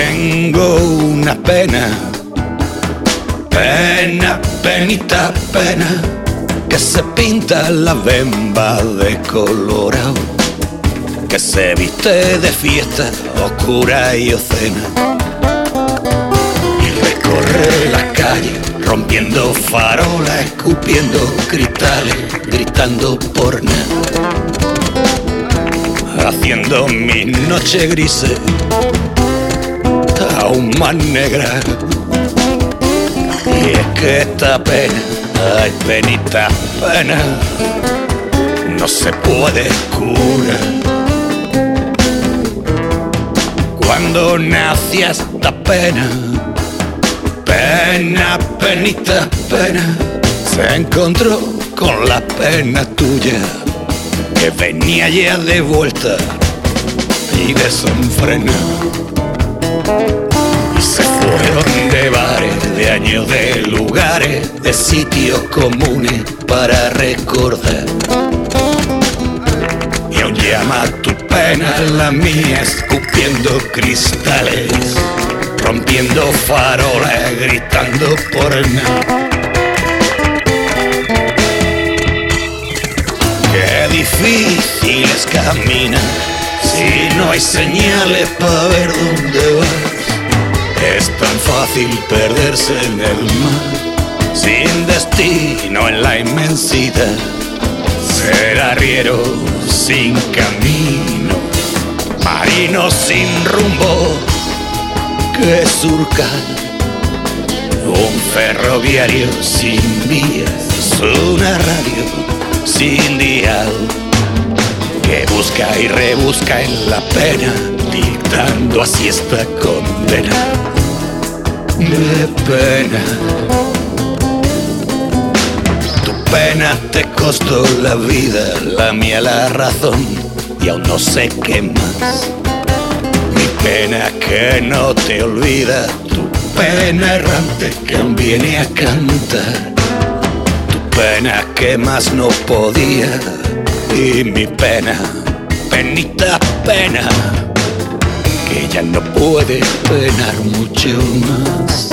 Tengo una pena, pena, penita, pena, que se pinta la bemba de colorado, que se viste de fiesta oscura y ocena, y recorre la calle rompiendo farolas, escupiendo cristales, gritando por nada, haciendo mis noches grises aún más negras. Y es que esta pena, ay penita pena, no se puede curar. Cuando nació esta pena, pena, penita pena, se encontró con la pena tuya, que venía ya de vuelta y desenfrenada. De lugares, de sitios comunes para recordar. Y aún llama tu pena la mía, escupiendo cristales, rompiendo farolas, gritando por nada. Qué difícil es caminar si no hay señales para ver dónde vas. Es tan fácil perderse en el mar, sin destino en la inmensidad. Ser arriero sin camino, marino sin rumbo que surcar. Un ferroviario sin vías, una radio sin dial que busca y rebusca en la pena, dictando así esta condena de pena. Tu pena te costó la vida, la mía la razón, y aún no sé qué más. Mi pena que no te olvida, tu pena errante que aún viene a cantar. Tu pena que más no podía y mi pena, penita pena, que ya no puede penar mucho más.